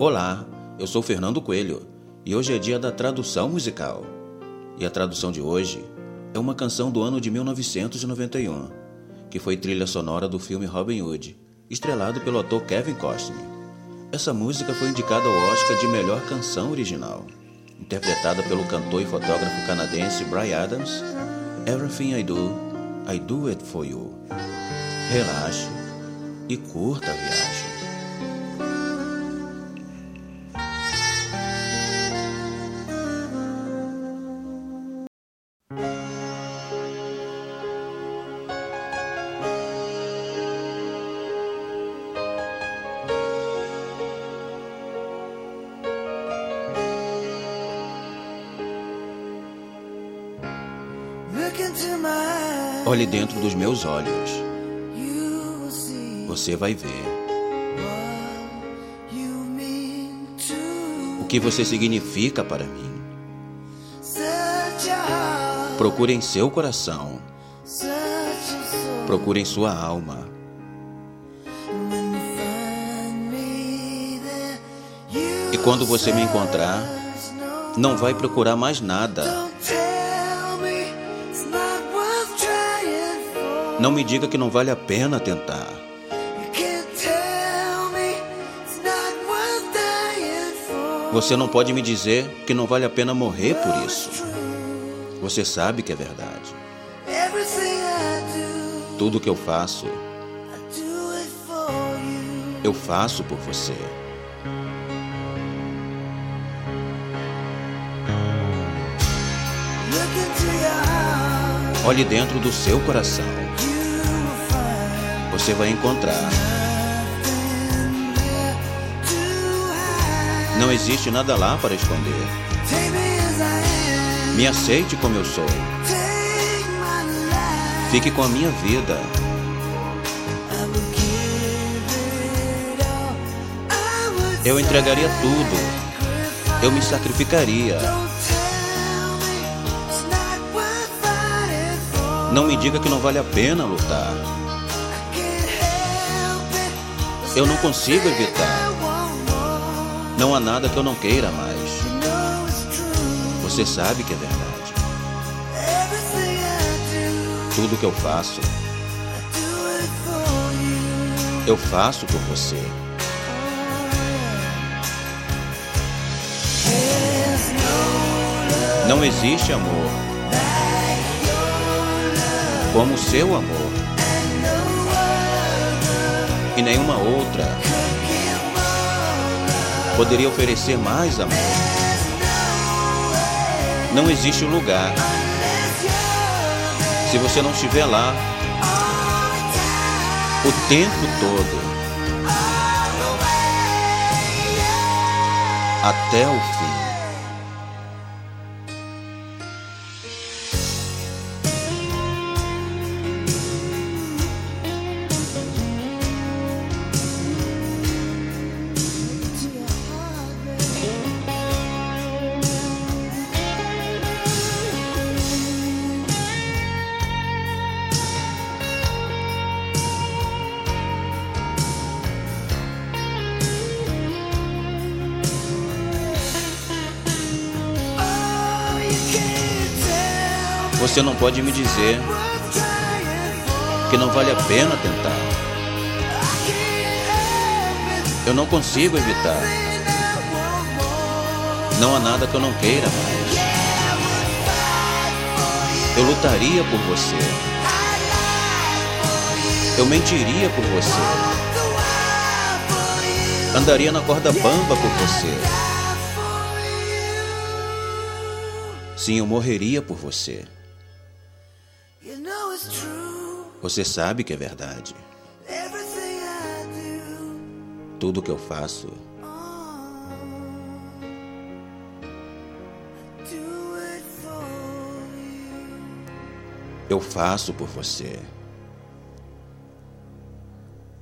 Olá, eu sou Fernando Coelho e hoje é dia da tradução musical. E a tradução de hoje é uma canção do ano de 1991, que foi trilha sonora do filme Robin Hood, estrelado pelo ator Kevin Costner. Essa música foi indicada ao Oscar de melhor canção original, interpretada pelo cantor e fotógrafo canadense Brian Adams. Everything I Do, I Do It For You. Relaxe e curta a viagem. Olhe dentro dos meus olhos. Você vai ver o que você significa para mim. Procure em seu coração. Procure em sua alma. E quando você me encontrar, não vai procurar mais nada. Não me diga que não vale a pena tentar. Você não pode me dizer que não vale a pena morrer por isso. Você sabe que é verdade. Tudo que eu faço, eu faço por você. Olhe dentro do seu coração. Você vai encontrar. Não existe nada lá para esconder. Me aceite como eu sou. Fique com a minha vida. Eu entregaria tudo. Eu me sacrificaria. Não me diga que não vale a pena lutar. Eu não consigo evitar. Não há nada que eu não queira mais. Você sabe que é verdade. Tudo que eu faço, eu faço por você. Não existe amor como o seu amor e nenhuma outra poderia oferecer mais amor. Não existe lugar se você não estiver lá o tempo todo até o Você não pode me dizer que não vale a pena tentar. Eu não consigo evitar. Não há nada que eu não queira mais. Eu lutaria por você. Eu mentiria por você. Andaria na corda bamba por você. Sim, eu morreria por você. Você sabe que é verdade. Tudo que eu faço, eu faço por você.